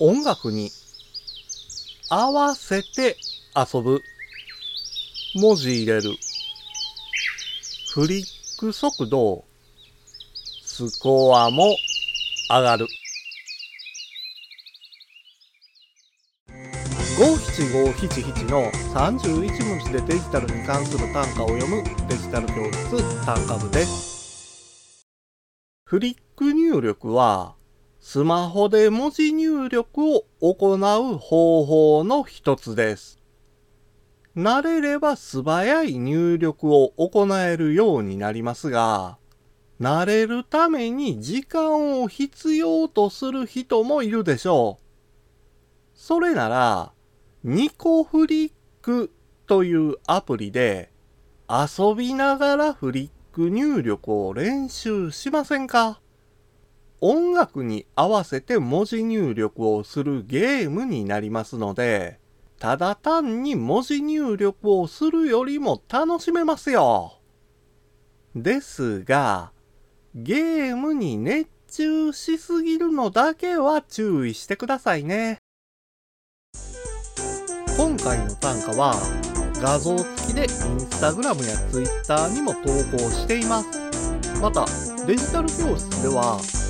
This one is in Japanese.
音楽に合わせて遊ぶ。文字入れる。フリック速度、スコアも上がる。五七五七七の31文字でデジタルに関する単価を読むデジタル教室単価部です。フリック入力はスマホで文字入力を行う方法の一つです。慣れれば素早い入力を行えるようになりますが、慣れるために時間を必要とする人もいるでしょう。それなら、ニコフリックというアプリで遊びながらフリック入力を練習しませんか？音楽に合わせて文字入力をするゲームになりますので、ただ単に文字入力をするよりも楽しめますよ。ですが、ゲームに熱中しすぎるのだけは注意してくださいね。今回の単価は画像付きでインスタグラムやツイッターにも投稿しています。また、デジタル教室では